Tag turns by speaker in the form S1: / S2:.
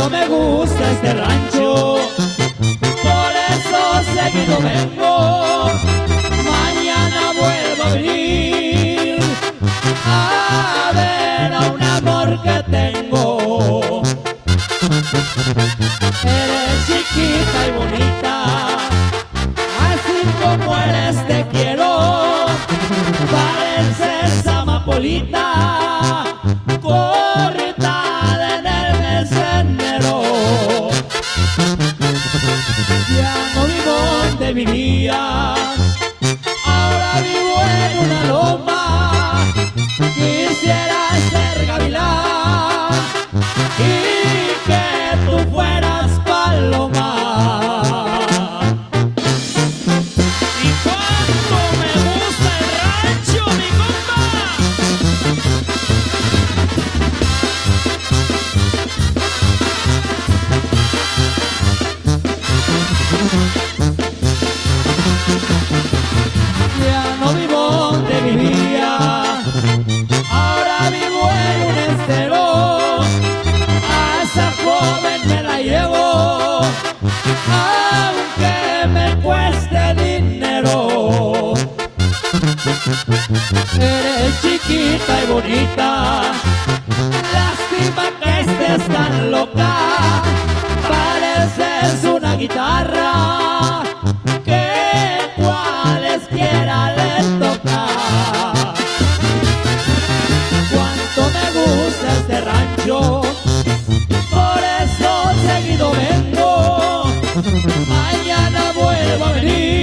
S1: este rancho. Por eso seguido vengo. Mañana vuelvo a venir a ver a un amor que tengo. Eres chiquita y bonita, así como eres te quiero. Pareces amapolita, no vivo donde vivía, ahora vivo en una y
S2: bonita.
S1: Lástima que estés tan loca, pareces una guitarra que cualesquiera le toca. Cuánto me gusta este rancho, por eso seguido vengo. Mañana vuelvo a venir.